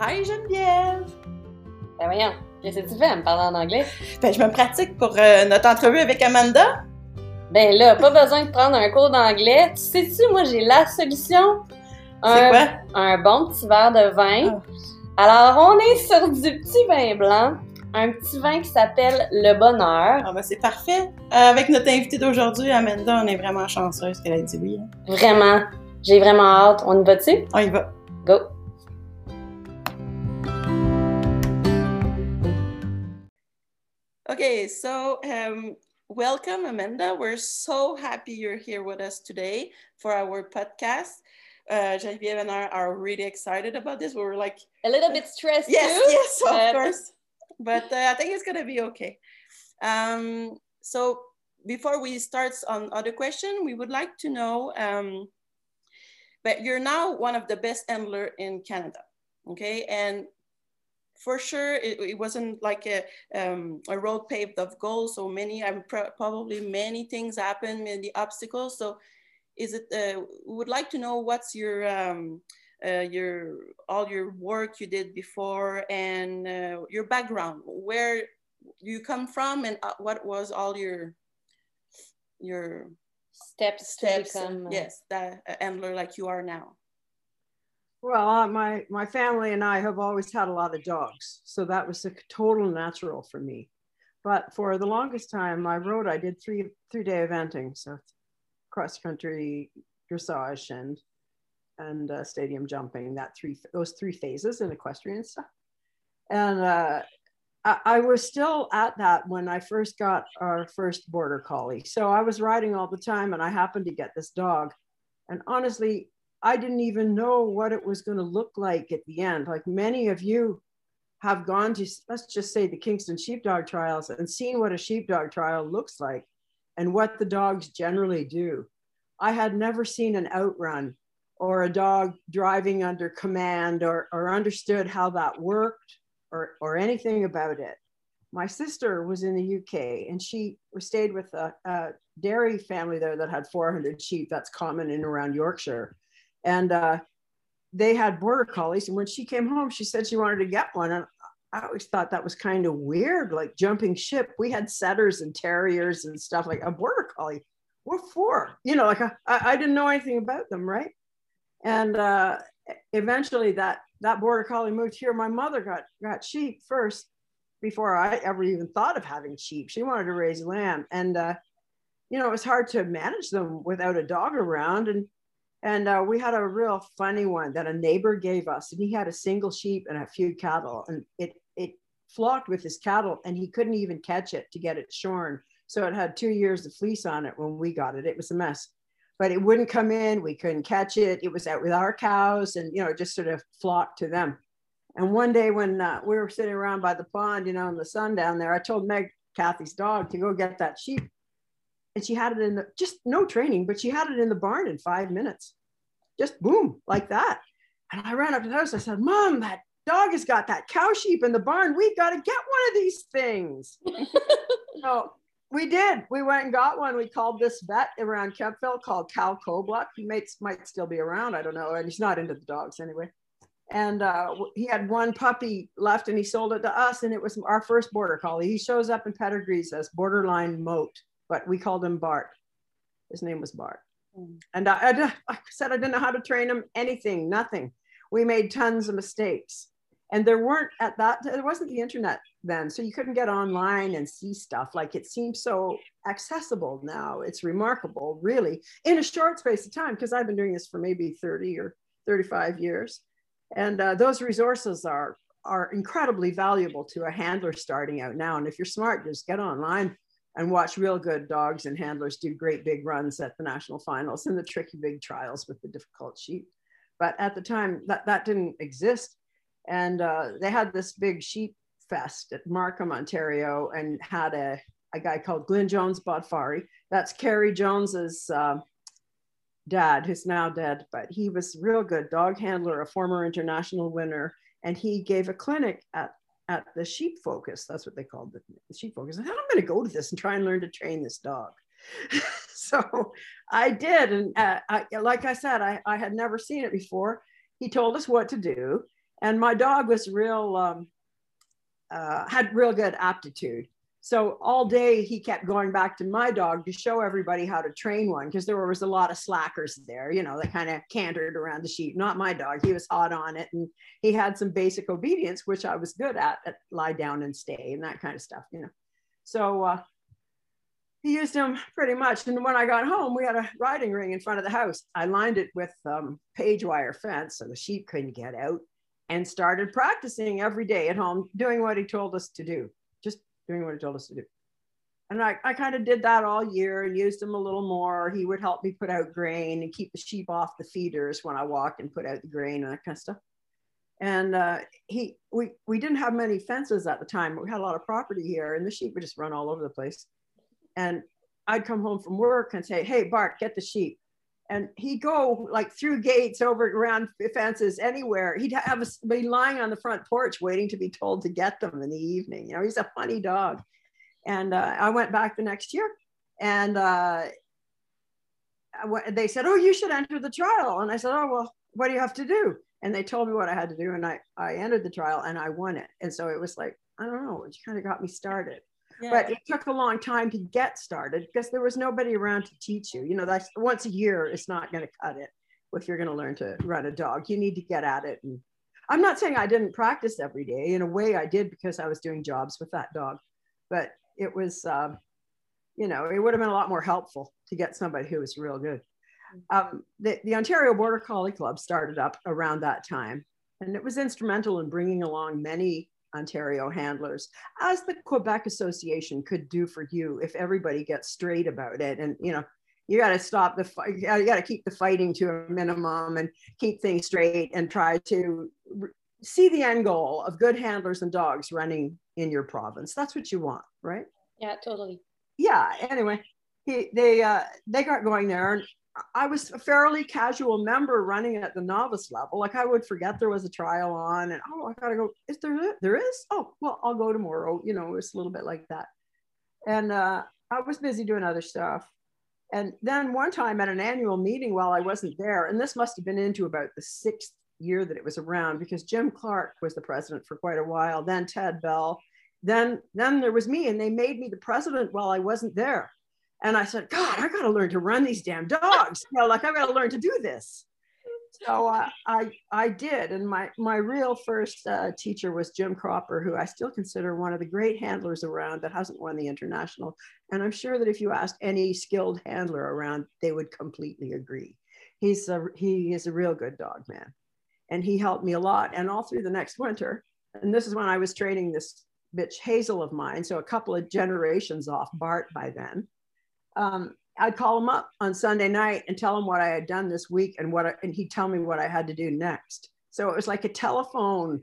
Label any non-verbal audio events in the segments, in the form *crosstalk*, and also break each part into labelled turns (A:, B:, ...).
A: Hi Geneviève!
B: Ben voyons, qu'est-ce que tu fais à me parler en anglais?
A: Ben, je me pratique pour euh, notre entrevue avec Amanda.
B: Ben là, pas besoin de prendre un cours d'anglais. Tu sais-tu, moi j'ai la solution.
A: C'est
B: Un,
A: quoi?
B: un bon petit verre de vin.
A: Ah.
B: Alors, on est sur du petit vin blanc. Un petit vin qui s'appelle Le Bonheur.
A: Ah ben, c'est parfait. Euh, avec notre invitée d'aujourd'hui, Amanda, on est vraiment chanceuse qu'elle ait dit oui. hein.
B: Vraiment, j'ai vraiment hâte. On y va-tu?
A: On y va.
B: Go!
A: Okay, so um, welcome, Amanda. We're so happy you're here with us today for our podcast. Uh, Geneviève and I are really excited about this. We were like,
B: A little bit stressed
A: yes,
B: too.
A: yes, of
B: but-
A: course. But uh, I think it's gonna be okay. Um, so before we start on other question, we would like to know. Um, but you're now one of the best handler in Canada, okay? And for sure, it, it wasn't like a um, a road paved of gold. So many, I'm pro- probably many things happen, many obstacles. So, is it? Uh, we would like to know what's your um, uh, your all your work you did before and uh, your background, where you come from, and uh, what was all your your
B: Steps,
A: steps. and-
B: become. uh,
A: yes, that handler like you are now.
C: Well, uh, my my family and I have always had a lot of dogs, so that was a total natural for me. But for the longest time, I rode. I did three three day eventing, so cross country, dressage, and and uh, stadium jumping. That three those three phases in equestrian stuff. And uh, I, I was still at that when I first got our first border collie. So I was riding all the time, and I happened to get this dog. And honestly, I didn't even know what it was going to look like at the end. Like many of you have gone to, let's just say, the Kingston Sheepdog trials and seen what a sheepdog trial looks like and what the dogs generally do. I had never seen an outrun or a dog driving under command or, or understood how that worked or, or anything about it. My sister was in the UK and she stayed with a, a dairy family there that had 400 sheep. That's common in around Yorkshire and uh, they had border collies. And when she came home, she said she wanted to get one. And I always thought that was kind of weird, like jumping ship. We had setters and terriers and stuff like a border collie. What for? You know, like I didn't know anything about them, right? And uh, eventually, that that border collie moved here. My mother got got sheep first before I ever even thought of having sheep. She wanted to raise lamb, and uh, you know, it was hard to manage them without a dog around. And and uh, we had a real funny one that a neighbor gave us, and he had a single sheep and a few cattle, and it it flocked with his cattle, and he couldn't even catch it to get it shorn. So it had two years of fleece on it when we got it. It was a mess, but it wouldn't come in. We couldn't catch it. It was out with our cows, and you know, just sort of flocked to them. And one day when uh, we were sitting around by the pond, you know, in the sun down there, I told Meg, Kathy's dog, to go get that sheep and she had it in the just no training, but she had it in the barn in five minutes. Just boom, like that. And I ran up to the house. I said, Mom, that dog has got that cow sheep in the barn. We got to get one of these things. *laughs* so we did. We went and got one. We called this vet around Kemptville called Cal Kobluck. He might, might still be around. I don't know. And he's not into the dogs anyway. And uh, he had one puppy left and he sold it to us. And it was our first border collie. He shows up in pedigrees as borderline moat but we called him Bart. His name was Bart.
B: Mm.
C: And I, I, I said, I didn't know how to train him, anything, nothing. We made tons of mistakes. And there weren't at that, there wasn't the internet then. So you couldn't get online and see stuff. Like it seems so accessible now. It's remarkable, really, in a short space of time, because I've been doing this for maybe 30 or 35 years. And uh, those resources are, are incredibly valuable to a handler starting out now. And if you're smart, just get online and watch real good dogs and handlers do great big runs at the national finals and the tricky big trials with the difficult sheep. But at the time, that, that didn't exist. And uh, they had this big sheep fest at Markham, Ontario, and had a, a guy called Glyn Jones Bodfari. That's Kerry Jones's uh, dad, who's now dead, but he was real good dog handler, a former international winner. And he gave a clinic at at the sheep focus. That's what they called the, sheep focus. I thought I'm going to go to this and try and learn to train this dog. *laughs* so I did. And uh, I, like I said, I, I had never seen it before. He told us what to do. And my dog was real, um, uh, had real good aptitude. So all day he kept going back to my dog to show everybody how to train one because there was a lot of slackers there, you know, that kind of cantered around the sheep. Not my dog. He was hot on it and he had some basic obedience, which I was good at, at lie down and stay and that kind of stuff, you know. So uh, he used them pretty much. And when I got home, we had a riding ring in front of the house. I lined it with um, page wire fence so the sheep couldn't get out and started practicing every day at home, doing what he told us to do doing what he told us to do. And I, I kind of did that all year and used him a little more. He would help me put out grain and keep the sheep off the feeders when I walked and put out the grain and that kind of stuff. And uh, he, we, we didn't have many fences at the time. We had a lot of property here, and the sheep would just run all over the place. And I'd come home from work and say, "Hey, Bart, get the sheep." And he'd go like through gates over around fences anywhere. He'd have a, be lying on the front porch waiting to be told to get them in the evening. You know he's a funny dog. And uh, i went back the next year and uh, they said oh you should enter the trial. And i said oh well what do you have to do? And they told me what i had to do and i i entered the trial and i won it. And so it was like i don't know it kind of got me started yeah. but it took a long time to get started because there was nobody around to teach you. You know that's once a year it's not going to cut it if you're going to learn to run a dog. You need to get at it. And i'm not saying i didn't practice every day. In a way i did because i was doing jobs with that dog. But it was um, you know it would have been a lot more helpful to get somebody who was real good. Um, the, the ontario border collie club started up around that time. And it was instrumental in bringing along many Ontario handlers, as the Quebec Association could do for you if everybody gets straight about it. And, you know, you got to stop the fight, you got to keep the fighting to a minimum and keep things straight and try to see the end goal of good handlers and dogs running in your province. That's what you want, right?
B: Yeah, totally.
C: Yeah. Anyway, he, they uh, they got going there, and I was a fairly casual member running at the novice level. Like I would forget there was a trial on and oh, I gotta go. Is there there is? Oh, well, I'll go tomorrow. You know, it's a little bit like that. And uh, I was busy doing other stuff. And then one time at an annual meeting while I wasn't there, and this must have been into about the sixth year that it was around because Jim Clark was the president for quite a while, then Ted Bell, then then there was me, and they made me the president while I wasn't there. And I said, God, I got to learn to run these damn dogs. You know, like I've got to learn to do this. So uh, I I did, and my my real first uh, teacher was Jim Cropper, who I still consider one of the great handlers around that hasn't won the international. And I'm sure that if you asked any skilled handler around, they would completely agree. He's a he is a real good dog man, and he helped me a lot. And all through the next winter, and this is when I was training this bitch Hazel of mine, so a couple of generations off Bart by then um, I'd call him up on Sunday night and tell him what I had done this week and what, I, and he'd tell me what I had to do next. So it was like a telephone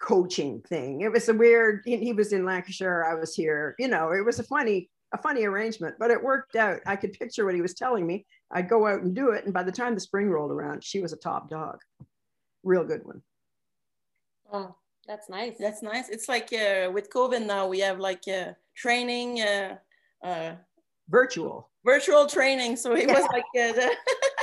C: coaching thing. It was a weird. He, he was in Lancashire, I was here. You know, it was a funny, a funny arrangement, but it worked out. I could picture what he was telling me. I'd go out and do it, and by the time the spring rolled around, she was a top dog, real good one.
B: Oh, that's nice.
A: That's nice. It's like uh, with COVID now, we have like uh, training. Uh, uh,
C: virtual
A: virtual training so he yeah. was like uh, *laughs*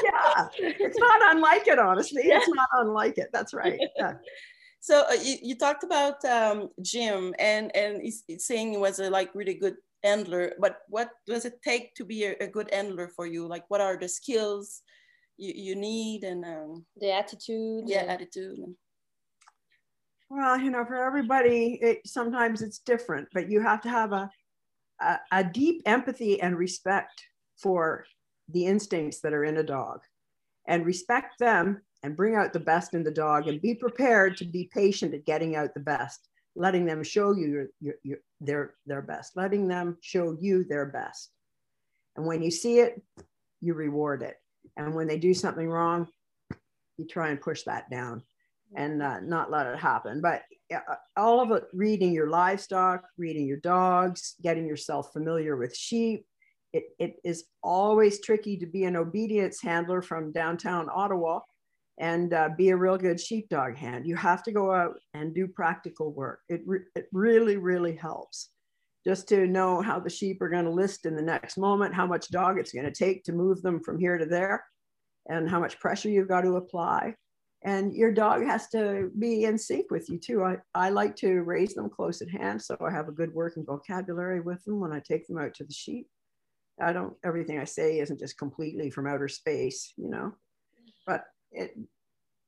C: yeah it's not *laughs* unlike it honestly yeah. it's not unlike it that's right yeah. *laughs*
A: so uh, you, you talked about um, jim and and he's, he's saying he was a like really good handler but what does it take to be a, a good handler for you like what are the skills you, you need and um,
B: the attitude
A: yeah attitude
C: well you know for everybody it sometimes it's different but you have to have a a, deep empathy and respect for the instincts that are in a dog and respect them and bring out the best in the dog and be prepared to be patient at getting out the best letting them show you your, your, your, their, their best letting them show you their best and when you see it you reward it and when they do something wrong you try and push that down and uh, not let it happen. But all of it, reading your livestock, reading your dogs, getting yourself familiar with sheep. It, it is always tricky to be an obedience handler from downtown Ottawa and uh, be a real good sheepdog hand. You have to go out and do practical work. It, re- it really, really helps just to know how the sheep are going to list in the next moment, how much dog it's going to take to move them from here to there, and how much pressure you've got to apply and your dog has to be in sync with you too. I, I like to raise them close at hand so I have a good working vocabulary with them when I take them out to the sheep. I don't, everything I say isn't just completely from outer space, you know, but it,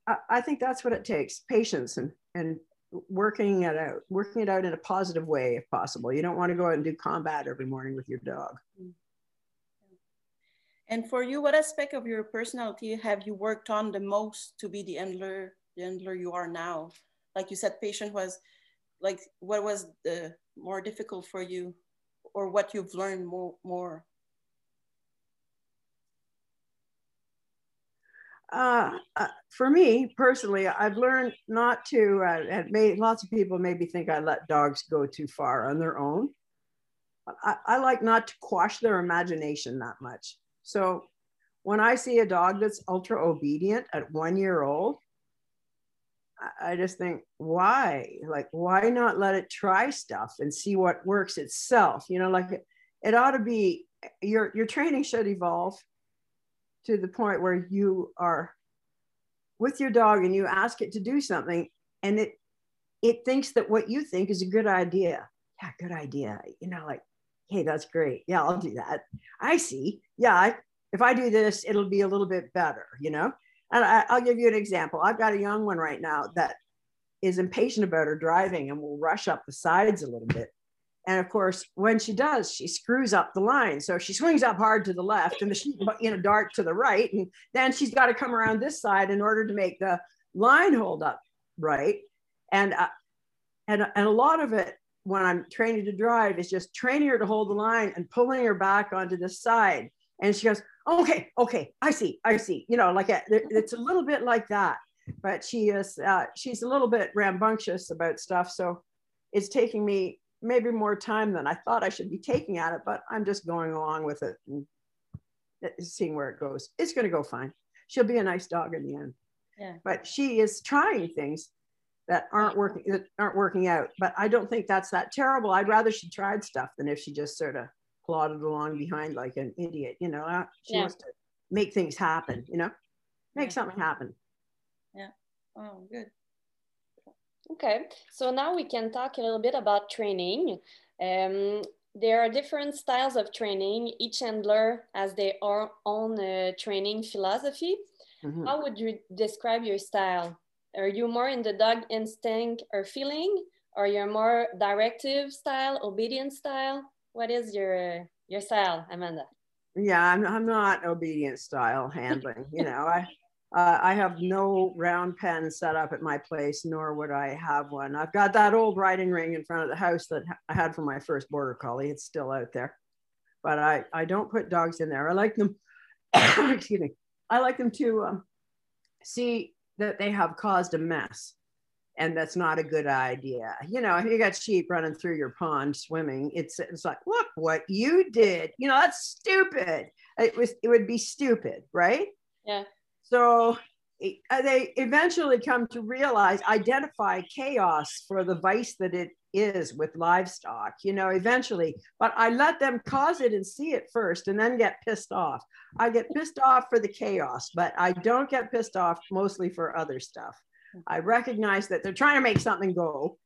C: I, I think that's what it takes patience and, and working it out, working it out in a positive way if possible. You don't want to go out and do combat every morning with your dog. Mm.
A: And for you, what aspect of your personality have you worked on the most to be the handler, the handler you are now? Like you said, patient was like, what was the more difficult for you or what you've learned more? more?
C: Uh, uh, for me personally, I've learned not to, uh, lots of people maybe think I let dogs go too far on their own. I, I like not to quash their imagination that much. So when I see a dog that's ultra obedient at one year old, I just think, why? Like, why not let it try stuff and see what works itself? You know, like it, it ought to be your your training should evolve to the point where you are with your dog and you ask it to do something and it it thinks that what you think is a good idea. Yeah, good idea. You know, like hey, that's great. Yeah, I'll do that. I see. Yeah, I, if I do this, it'll be a little bit better, you know? And I, I'll give you an example. I've got a young one right now that is impatient about her driving and will rush up the sides a little bit. And of course, when she does, she screws up the line. So she swings up hard to the left and the sheep, you know, dart to the right. And then she's got to come around this side in order to make the line hold up right. And, uh, and, and a lot of it when I'm training to drive is just training her to hold the line and pulling her back onto the side. And she goes, okay, okay, I see, I see. You know, like a, it's a little bit like that. But she is, uh, she's a little bit rambunctious about stuff. So it's taking me maybe more time than I thought I should be taking at it, but I'm just going along with it and seeing where it goes. It's going to go fine. She'll be a nice dog in the end. Yeah. But she is trying things that aren't working that aren't working out. But I don't think that's that terrible. I'd rather she tried stuff than if she just sort of plodded along behind like an idiot. You know, she yeah. wants to make things happen. You know, make yeah. something happen.
A: Yeah. Oh, good.
B: Okay, so now we can talk a little bit about training. Um, there are different styles of training. Each handler has their own uh, training philosophy. Mm-hmm. How would you describe your style? Are you more in the dog instinct or feeling, or you're more directive style, obedient style? What is your your style, Amanda?
C: Yeah, I'm, I'm not obedient style handling. you know, I uh, I have no round pen set up at my place, nor would I have one. I've got that old riding ring in front of the house that I had for my first border collie. It's still out there, but I I don't put dogs in there. I like them. *coughs* excuse me. I like them to um, see that they have caused a mess and that's not a good idea. You know, if you got sheep running through your pond swimming, it's it's like, look what you did. You know, that's stupid. It was it would be stupid, right?
B: Yeah.
C: So they eventually come to realize, identify chaos for the vice that it is with livestock, you know, eventually. But I let them cause it and see it first and then get pissed off. I get pissed off for the chaos, but I don't get pissed off mostly for other stuff. I recognize that they're trying to make something go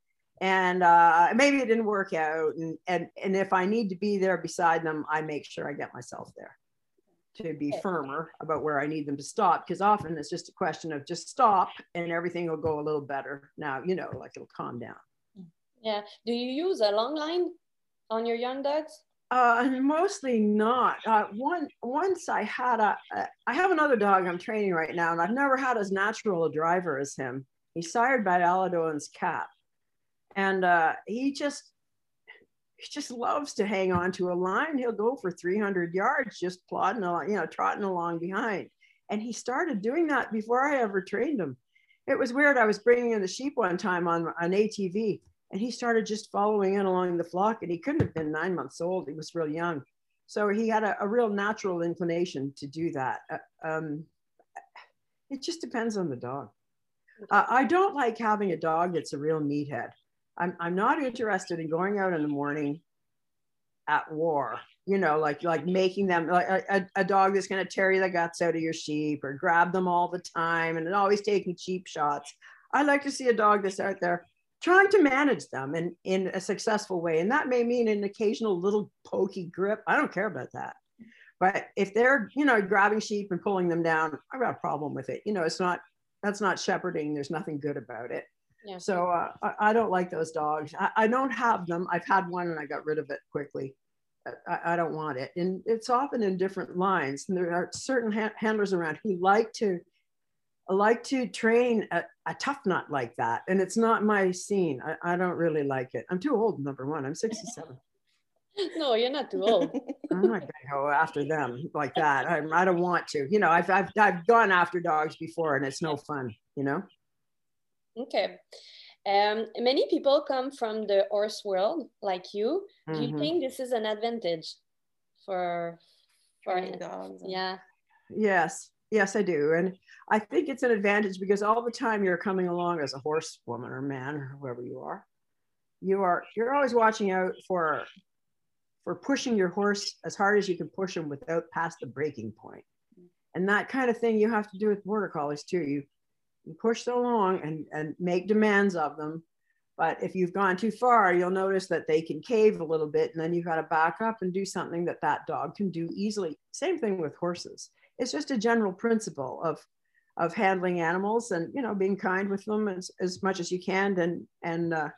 C: and uh, maybe it didn't work out. And, and, and if I need to be there beside them, I make sure I get myself there to be firmer about where I need them to stop because often it's just a question of just stop and everything will go a little better. Now, you know, like it'll calm down.
B: Yeah. Do you use a long line on your young dogs?
C: Uh, mostly not. Uh, one once I had a, a, I have another dog I'm training right now, and I've never had as natural a driver as him. He's sired by Aled Owen's cat, and uh, he just he just loves to hang on to a line. He'll go for 300 yards just plodding along, you know, trotting along behind. And he started doing that before I ever trained him. It was weird. I was bringing in the sheep one time on an ATV, and he started just following in along the flock. And he couldn't have been nine months old. He was real young. So he had a, a real natural inclination to do that. Uh, um, it just depends on the dog. Uh, I don't like having a dog that's a real meathead. I'm, I'm not interested in going out in the morning at war, you know, like like making them like a, a dog that's going to tear the guts out of your sheep or grab them all the time and always taking cheap shots. I like to see a dog that's out there trying to manage them in, in a successful way. And that may mean an occasional little pokey grip. I don't care about that. But if they're, you know, grabbing sheep and pulling them down, I've got a problem with it. You know, it's not, that's not shepherding. There's nothing good about it. Yeah. So uh, I, I, don't like those dogs. I, I, don't have them. I've had one and I got rid of it quickly. I, I don't want it. And it's often in different lines. And there are certain ha- handlers around who like to like to train a, a, tough nut like that. And it's not my scene. I, I don't really like it. I'm too old, number one. I'm 67. *laughs*
B: no, you're not too old. *laughs*
C: I'm not gonna go after them like that. I, I don't want to. You know, I've, I've I've gone after dogs before, and it's no fun. You know.
B: Okay. Um, many people come from the horse world, like you. Do mm-hmm. you think this is an advantage for for dogs? Yeah.
C: Yes, yes, I do, and I think it's an advantage because all the time you're coming along as a horse woman or man or whoever you are, you are you're always watching out for for pushing your horse as hard as you can push him without past the breaking point. And that kind of thing you have to do with border collies too. You, you push them along and, and make demands of them. But if you've gone too far, you'll notice that they can cave a little bit and then you've got to back up and do something that that dog can do easily. Same thing with horses. It's just a general principle of, of handling animals and, you know, being kind with them as, as much as you can and, and uh,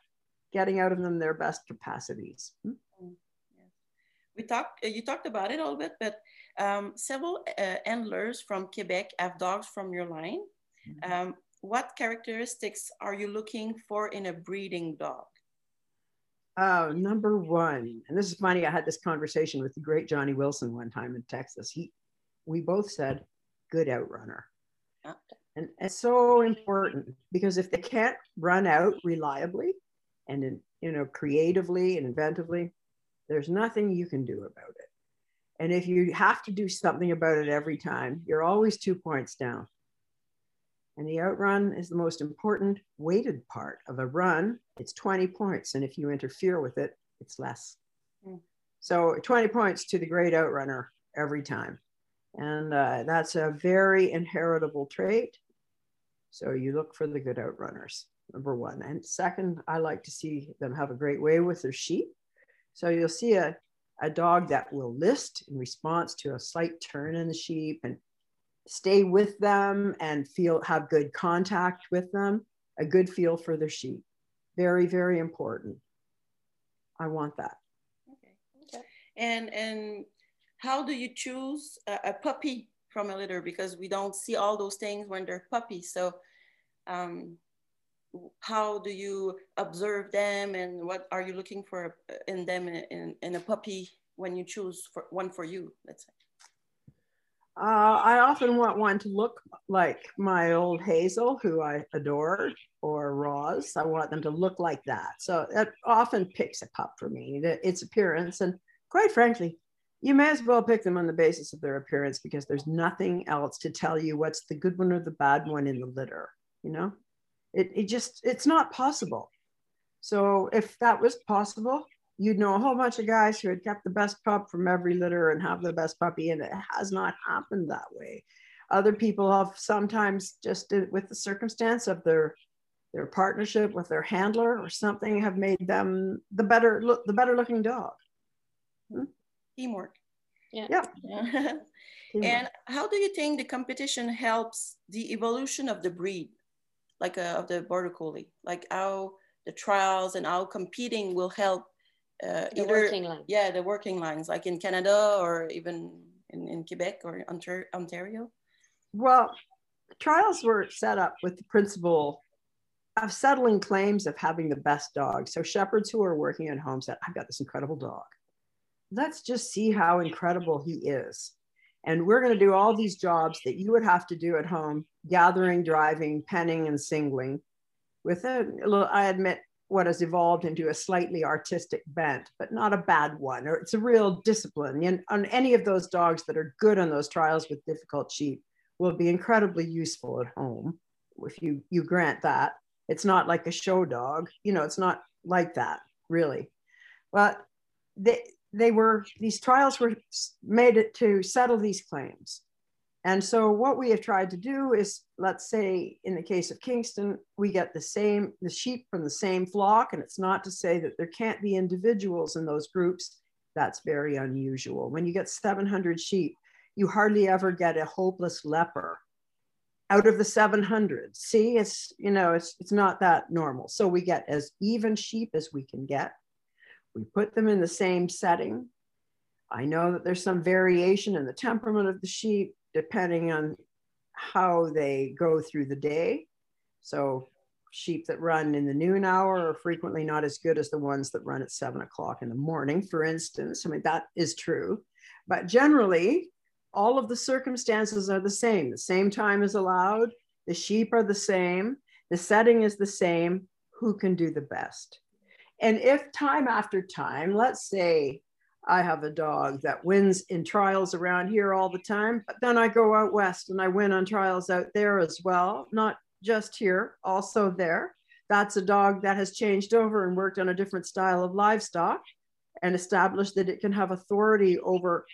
C: getting out of them their best capacities. Hmm?
A: we talked, uh, you talked about it a little bit, but um, several uh, handlers from Quebec have dogs from your line. Um, what characteristics are you looking for in a breeding dog?
C: Uh, number one, and this is funny. I had this conversation with the great Johnny Wilson one time in Texas. He, we both said, good outrunner. Okay. And it's so important because if they can't run out reliably and in, you know creatively and inventively, there's nothing you can do about it. And if you have to do something about it every time, you're always two points down. And the outrun is the most important weighted part of a run. It's 20 points. And if you interfere with it, it's less. Mm. So 20 points to the great outrunner every time. And uh, that's a very inheritable trait. So you look for the good outrunners, number one. And second, I like to see them have a great way with their sheep. So you'll see a, a dog that will list in response to a slight turn in the sheep and stay with them and feel have good contact with them, a good feel for their sheep. Very, very important. I want that.
A: Okay. okay. And and how do you choose a, a, puppy from a litter? Because we don't see all those things when they're puppies. So um, how do you observe them and what are you looking for in them in, in a puppy when you choose for one for you let's say
C: uh, I often want one to look like my old Hazel, who I adored, or Roz. I want them to look like that. So that often picks a pup for me, its appearance. And quite frankly, you may as well pick them on the basis of their appearance because there's nothing else to tell you what's the good one or the bad one in the litter, you know? It, it just, it's not possible. So if that was possible, you'd know a whole bunch of guys who had kept the best pup from every litter and have the best puppy, and it has not happened that way. Other people have sometimes just with the circumstance of their their partnership with their handler or something have made them the better look the better looking dog.
A: Hmm? Teamwork.
C: Yeah. yeah. *laughs*
A: yeah. and how do you think the competition helps the evolution of the breed? like uh, of the border collie, like how the trials and how competing will help
B: uh, the either, working line.
A: yeah, the working lines, like in Canada or even in, in Quebec or Ontario?
C: Well, trials were set up with the principle of settling claims of having the best dog. So shepherds who are working at home said, I've got this incredible dog. Let's just see how incredible he is. And we're going to do all these jobs that you would have to do at home gathering, driving, penning, and singling with a little, I admit, what has evolved into a slightly artistic bent, but not a bad one. Or it's a real discipline. And on any of those dogs that are good on those trials with difficult sheep will be incredibly useful at home if you you grant that. It's not like a show dog, you know, it's not like that really. But they, they were, these trials were made it to settle these claims. And so what we have tried to do is, let's say in the case of Kingston, we get the same, the sheep from the same flock. And it's not to say that there can't be individuals in those groups. That's very unusual. When you get 700 sheep, you hardly ever get a hopeless leper out of the 700. See, it's, you know, it's, it's not that normal. So we get as even sheep as we can get. We put them in the same setting. I know that there's some variation in the temperament of the sheep depending on how they go through the day. So sheep that run in the noon hour are frequently not as good as the ones that run at seven o'clock in the morning, for instance. I mean, that is true. But generally, all of the circumstances are the same. The same time is allowed, the sheep are the same, the setting is the same. Who can do the best? And if time after time, let's say I have a dog that wins in trials around here all the time, but then I go out west and I win on trials out there as well, not just here, also there. That's a dog that has changed over and worked on a different style of livestock and established that it can have authority over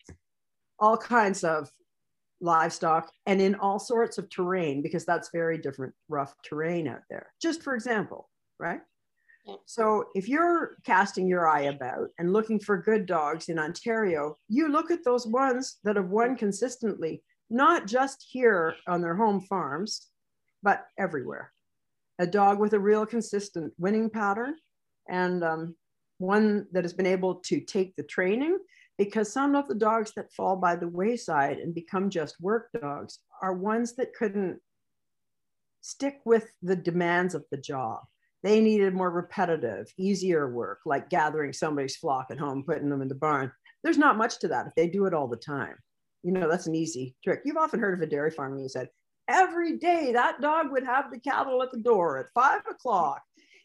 C: all kinds of livestock and in all sorts of terrain because that's very different rough terrain out there just for example right so if you're casting your eye about and looking for good dogs in ontario you look at those ones that have won consistently not just here on their home farms but everywhere a dog with a real consistent winning pattern and um, one that has been able to take the training because some of the dogs that fall by the wayside and become just work dogs are ones that couldn't stick with the demands of the job. They needed more repetitive, easier work, like gathering somebody's flock at home, putting them in the barn. There's not much to that if they do it all the time. You know, that's an easy trick. You've often heard of a dairy farmer you said, every day that dog would have the cattle at the door at five o'clock.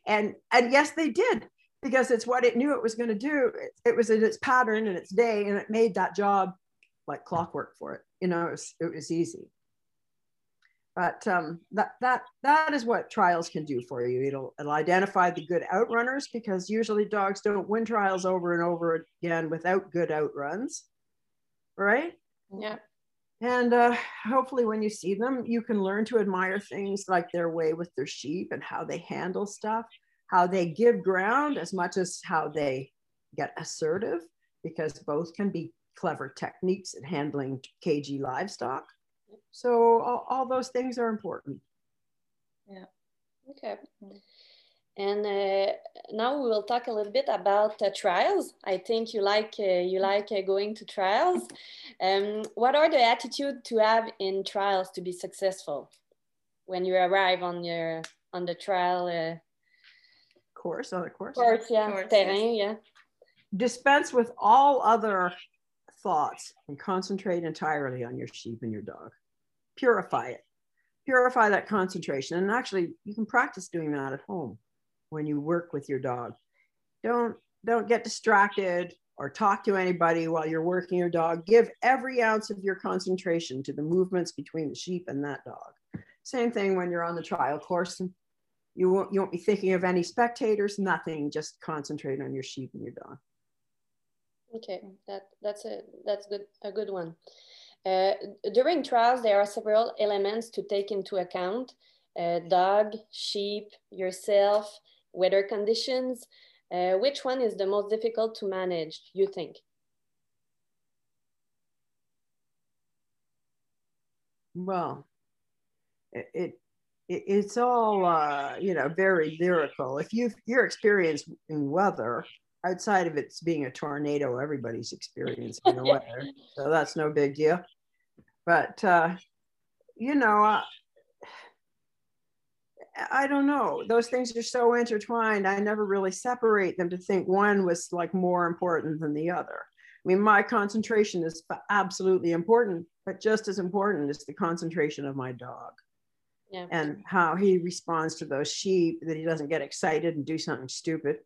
C: And and yes, they did because it's what it knew it was going to do. It, it, was in its pattern and its day, and it made that job like clockwork for it. You know, it was, it was easy. But um, that that that is what trials can do for you. It'll it'll identify the good outrunners because usually dogs don't win trials over and over again without good outruns, right?
B: Yeah.
C: And uh, hopefully, when you see them, you can learn to admire things like their way with their sheep and how they handle stuff how they give ground as much as how they get assertive, because both can be clever techniques at handling cagey livestock. So all, all those things are important.
B: Yeah. Okay. And uh, now we will talk a little bit about uh, trials. I think you like uh, you like uh, going to trials. Um, what are the attitude to have in trials to be successful when you arrive on your on the trial uh,
C: course, other course.
B: Course, yeah. Course, Terrain, yes. yeah.
C: Dispense with all other thoughts and concentrate entirely on your sheep and your dog. Purify it. Purify that concentration. And actually, you can practice doing that at home when you work with your dog. Don't don't get distracted or talk to anybody while you're working your dog. Give every ounce of your concentration to the movements between the sheep and that dog. Same thing when you're on the trial course you won't, you won't be thinking of any spectators, nothing, just concentrate on your sheep and your dog.
B: Okay, that, that's, a, that's good, a good one. Uh, during trials, there are several elements to take into account. Uh, dog, sheep, yourself, weather conditions. Uh, which one is the most difficult to manage, you think?
C: Well, it, it it's all uh, you know very lyrical. If you you're experienced in weather, outside of it's being a tornado, everybody's experiencing the *laughs* weather, so that's no big deal. But uh, you know, uh, I don't know. Those things are so intertwined. I never really separate them to think one was like more important than the other. I mean, my concentration is absolutely important, but just as important is the concentration of my dog
B: yeah.
C: and how he responds to those sheep that he doesn't get excited and do something stupid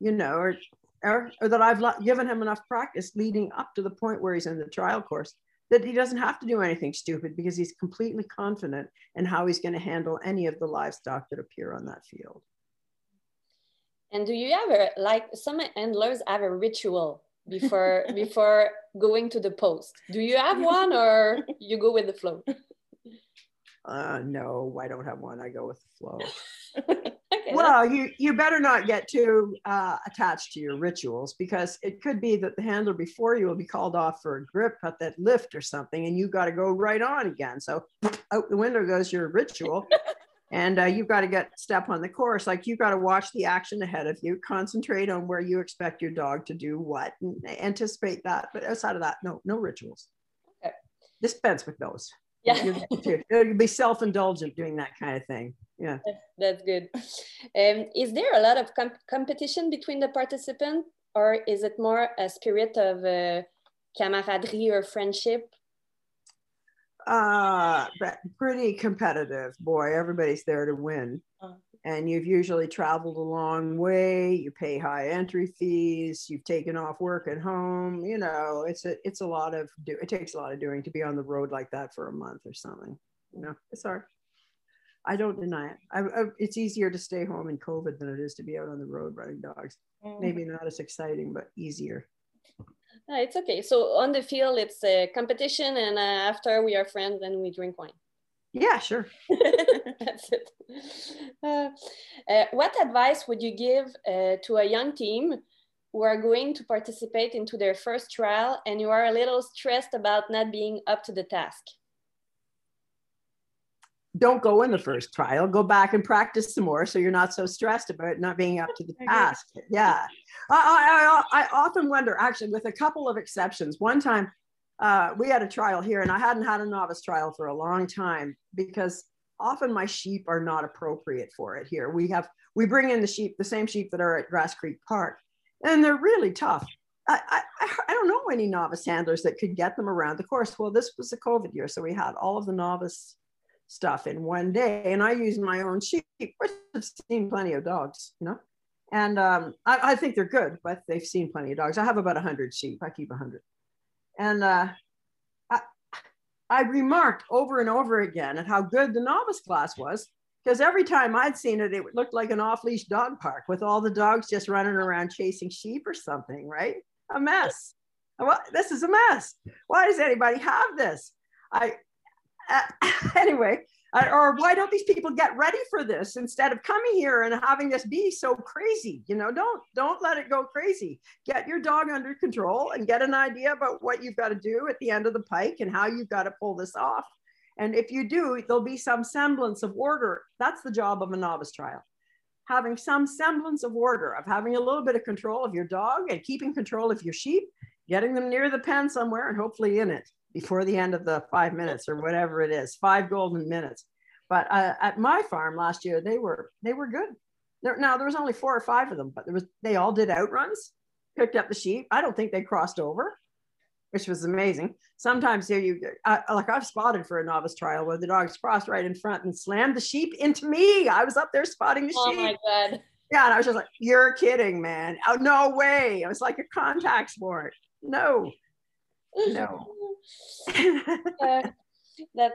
C: you know or or, or that i've given him enough practice leading up to the point where he's in the trial course that he doesn't have to do anything stupid because he's completely confident in how he's going to handle any of the livestock that appear on that field
B: and do you ever like some handlers have a ritual before *laughs* before going to the post? Do you have one or you go with the flow?
C: Uh, no, I don't have one. I go with the flow. *laughs* okay, well, you you better not get too uh, attached to your rituals because it could be that the handler before you will be called off for a grip at that lift or something, and you got to go right on again. So out the window goes your ritual. *laughs* and uh, you've got to get step on the course like you've got to watch the action ahead of you concentrate on where you expect your dog to do what and anticipate that but outside of that no no rituals okay. dispense with those
B: yeah.
C: You'll be self-indulgent doing that kind of thing. Yeah.
B: That's good. Um, is there a lot of comp competition between the participants or is it more a spirit of uh, camaraderie or friendship?
C: Uh pretty competitive boy. Everybody's there to win. Uh, and you've usually traveled a long way you pay high entry fees you've taken off work at home you know it's a it's a lot of do it takes a lot of doing to be on the road like that for a month or something you know it's hard i don't deny it I, I, it's easier to stay home in covid than it is to be out on the road running dogs mm. maybe not as exciting but easier
B: no, it's okay. So on the field, it's a competition, and uh, after we are friends, and we drink wine.
C: Yeah, sure. *laughs* *laughs*
B: That's it. Uh, uh, what advice would you give uh, to a young team who are going to participate into their first trial and you are a little stressed about not being up to the task?
C: don't go in the first trial. Go back and practice some more so you're not so stressed about not being up to the task. Yeah. I, I, I often wonder actually with a couple of exceptions. One time uh, we had a trial here and i hadn't had a novice trial for a long time because often my sheep are not appropriate for it here we have we bring in the sheep the same sheep that are at grass creek park and they're really tough I, I, I don't know any novice handlers that could get them around the course well this was a covid year so we had all of the novice stuff in one day. And I used my own sheep, which have seen plenty of dogs, you know. And um, I, I, think they're good, but they've seen plenty of dogs. I have about 100 sheep. I keep 100. And uh, I remarked over and over again at how good the novice class was, because every time I'd seen it, it looked like an off leash dog park with all the dogs just running around chasing sheep or something, right? A mess. Well, this is a mess. Why does anybody have this? I uh, *laughs* anyway, Uh, or why don't these people get ready for this instead of coming here and having this be so crazy? You know, don't don't let it go crazy. Get your dog under control and get an idea about what you've got to do at the end of the pike and how you've got to pull this off. And if you do, there'll be some semblance of order. That's the job of a novice trial. Having some semblance of order, of having a little bit of control of your dog and keeping control of your sheep, getting them near the pen somewhere and hopefully in it before the end of the five minutes or whatever it is, five golden minutes. But uh, at my farm last year, they were they were good. There, now there was only four or five of them, but there was they all did outruns, picked up the sheep. I don't think they crossed over, which was amazing. Sometimes here you uh, like I've spotted for a novice trial where the dogs crossed right in front and slammed the sheep into me. I was up there spotting the
B: oh
C: sheep.
B: Oh my god!
C: Yeah, and I was just like, "You're kidding, man! Oh no way!" It was like a contact sport. No, no. *laughs* uh,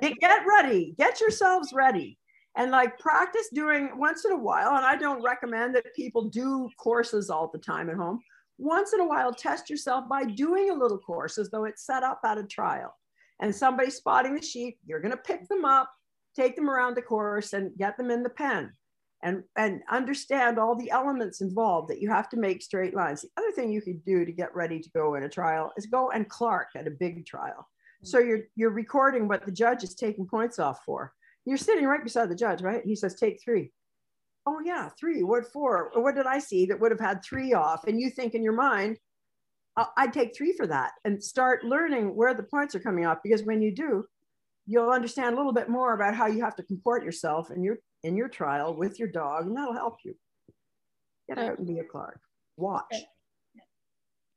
C: get ready, get yourselves ready. And like practice doing once in a while. And I don't recommend that people do courses all the time at home. Once in a while, test yourself by doing a little course as though it's set up at a trial. And somebody spotting the sheep, you're going to pick them up, take them around the course, and get them in the pen and, and understand all the elements involved that you have to make straight lines. The other thing you could do to get ready to go in a trial is go and Clark at a big trial. So mm. you're, you're recording what the judge is taking points off for. You're sitting right beside the judge, right? He says, take three. Oh yeah, three, what for? Or what did I see that would have had three off? And you think in your mind, I'd take three for that and start learning where the points are coming off. Because when you do, you'll understand a little bit more about how you have to comport yourself in your in your trial with your dog, and that'll help you. Get out and be a Clark. Watch.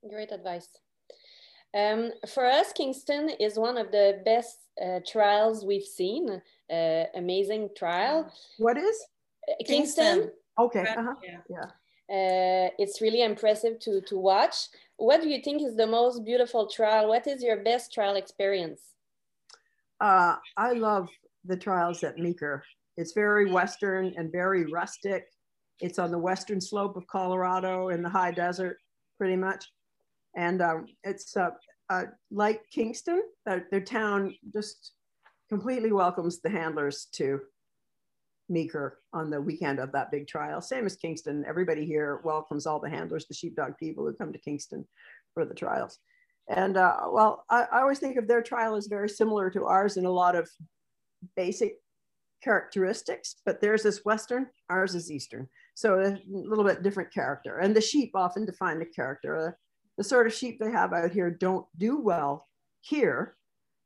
B: Great advice. Um, for us, Kingston is one of the best uh, trials we've seen. Uh, amazing trial.
C: What is?
B: Uh, Kingston. Kingston.
C: Okay. Uh-huh. Yeah. yeah.
B: Uh, it's really impressive to, to watch. What do you think is the most beautiful trial? What is your best trial experience?
C: Uh, I love the trials at Meeker. It's very Western and very rustic. It's on the western slope of Colorado in the high desert, pretty much. And um, it's uh, uh, like Kingston, their, their town just completely welcomes the handlers to Meeker on the weekend of that big trial. Same as Kingston, everybody here welcomes all the handlers, the sheepdog people who come to Kingston for the trials. And uh, well, I, I, always think of their trial as very similar to ours in a lot of basic characteristics, but theirs is Western, ours is Eastern. So a little bit different character. And the sheep often define the character. Uh, the sort of sheep they have out here don't do well here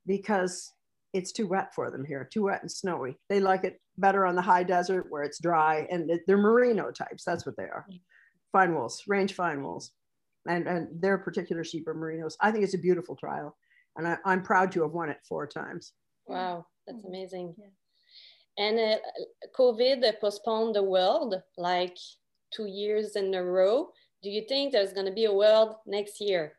C: because it's too wet for them here, too wet and snowy. They like it better on the high desert where it's dry and they're merino types. That's what they are. Fine wools, range fine wools. And, and their particular sheep are merinos. I think it's a beautiful trial. And I, am proud to have won it four times.
B: Wow, that's amazing. Yeah. And uh, COVID postponed the world like two years in a row. Do you think there's going to be a world next year?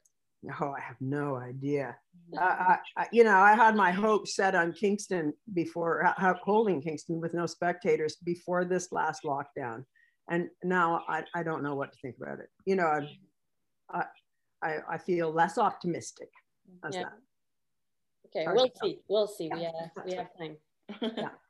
C: Oh, I have no idea. I, I, you know, I had my hopes set on Kingston before holding Kingston with no spectators before this last lockdown, and now I, I don't know what to think about it. You know, I, I, I feel less optimistic.
B: yeah. That. Okay, we'll see. We'll see. Yeah, we have we have time.
A: yeah. *laughs*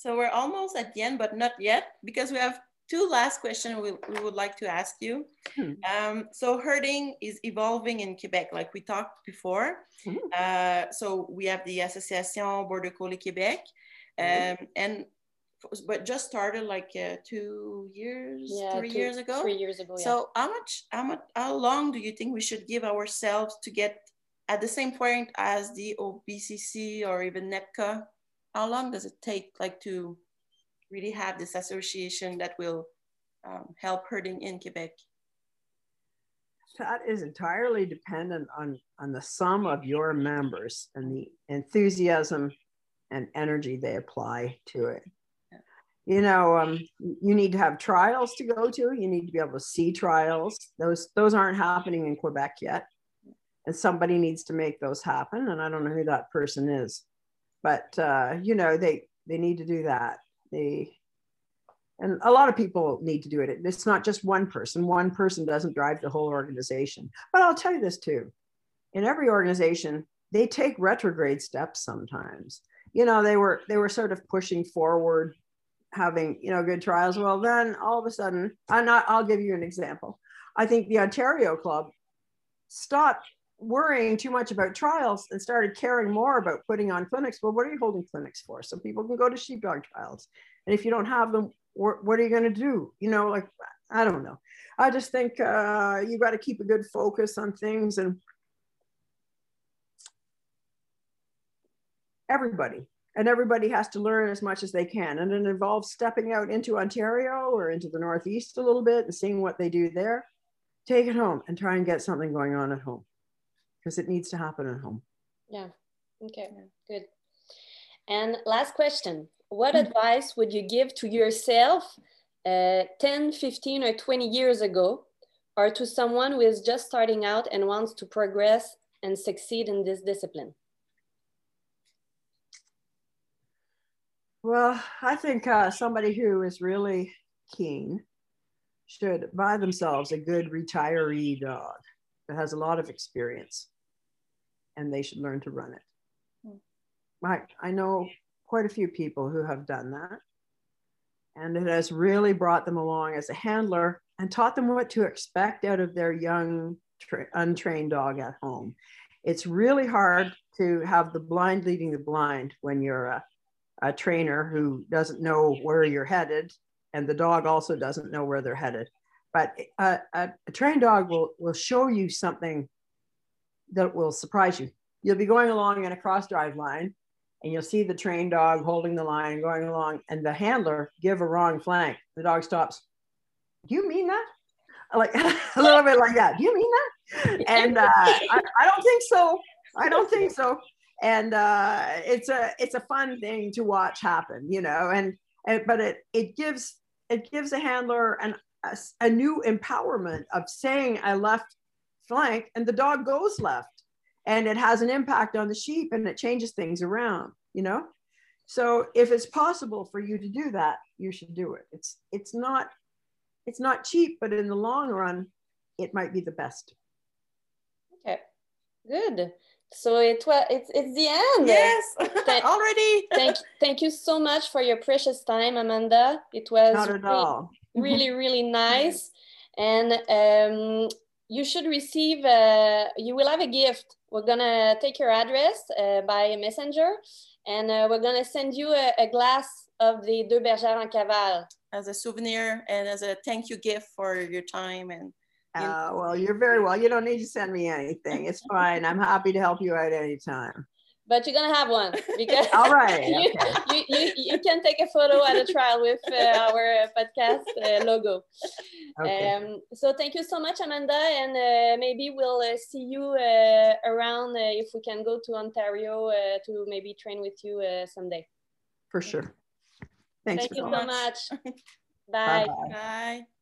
A: So we're almost at the end, but not yet, because we have two last questions we, we would like to ask you. Hmm. Um, so herding is evolving in Quebec, like we talked before. Hmm. Uh, so we have the Association Border Collie Quebec, hmm. um, and but just started like uh, two years, yeah, three two, years ago.
B: Three years ago.
A: Yeah. So how much, how much, how long do you think we should give ourselves to get at the same point as the OBCC or even NEBCA? How long does it take, like, to really have this association that will um, help herding in Quebec?
C: That is entirely dependent on, on the sum of your members and the enthusiasm and energy they apply to it. You know, um, you need to have trials to go to. You need to be able to see trials. Those those aren't happening in Quebec yet, and somebody needs to make those happen. And I don't know who that person is, but uh, you know they they need to do that. They and a lot of people need to do it. It's not just one person. One person doesn't drive the whole organization. But i'll tell you this too. In every organization they take retrograde steps sometimes. You know they were they were sort of pushing forward having you know good trials. Well then all of a sudden i'm i'll give you an example. I think the ontario club stopped worrying too much about trials and started caring more about putting on clinics. Well, what are you holding clinics for? So people can go to sheepdog trials. And if you don't have them, what are you going to do? You know, like, I don't know. I just think uh, you got to keep a good focus on things and everybody. And everybody has to learn as much as they can. And it involves stepping out into Ontario or into the Northeast a little bit and seeing what they do there. Take it home and try and get something going on at home because it needs to happen at home.
B: Yeah. Okay. Good. And last question What mm-hmm. advice would you give to yourself uh, 10, 15, or 20 years ago, or to someone who is just starting out and wants to progress and succeed in this discipline?
C: Well, I think uh, somebody who is really keen should buy themselves a good retiree dog that has a lot of experience and they should learn to run it. Hmm. I, I know quite a few people who have done that. And it has really brought them along as a handler and taught them what to expect out of their young, tra- untrained dog at home. It's really hard to have the blind leading the blind when you're a, a trainer who doesn't know where you're headed, and the dog also doesn't know where they're headed. But a, a, a trained dog will, will show you something that will surprise you. You'll be going along in a cross drive line and you'll see the trained dog holding the line going along and the handler give a wrong flank. The dog stops. Do you mean that? Like *laughs* a little bit like that. Do you mean that? And uh, I, I don't think so. I don't think so. And uh, it's a it's a fun thing to watch happen, you know. And, and but it it gives it gives a handler an a, a new empowerment of saying I left flank and the dog goes left and it has an impact on the sheep and it changes things around you know so if it's possible for you to do that you should do it it's it's not it's not cheap but in the long run it might be the best Okay,
B: Good. So it was it's it's the end.
A: Yes, *laughs* already.
B: thank thank you so much for your precious time, Amanda. It was
C: Not at all.
B: Really *laughs* really nice, and um, you should receive. Uh, you will have a gift. We're gonna take your address uh, by messenger, and uh, we're gonna send you a, a glass of the Deux Bergères en Cavale
A: as a souvenir and as a thank you gift for your time and
C: uh, well, you're very well. You don't need to send me anything. It's fine. I'm happy to help you out anytime.
B: But you're gonna have one because *laughs*
C: all right. *laughs*
B: you,
C: Okay.
B: you, you, you can take a photo at a trial with uh, our podcast uh, logo.
C: Okay.
B: Um, so thank you so much, Amanda, and uh, maybe we'll uh, see you uh, around uh, if we can go to Ontario uh, to maybe train with you uh, someday.
C: For sure. Thanks
B: Thank
C: for
B: you so
A: much. *laughs*
B: much.
C: Bye-bye.
A: bye.